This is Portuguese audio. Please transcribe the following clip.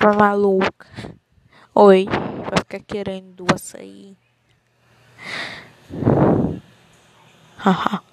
pra maluca. Oi, vai ficar querendo açaí. Haha.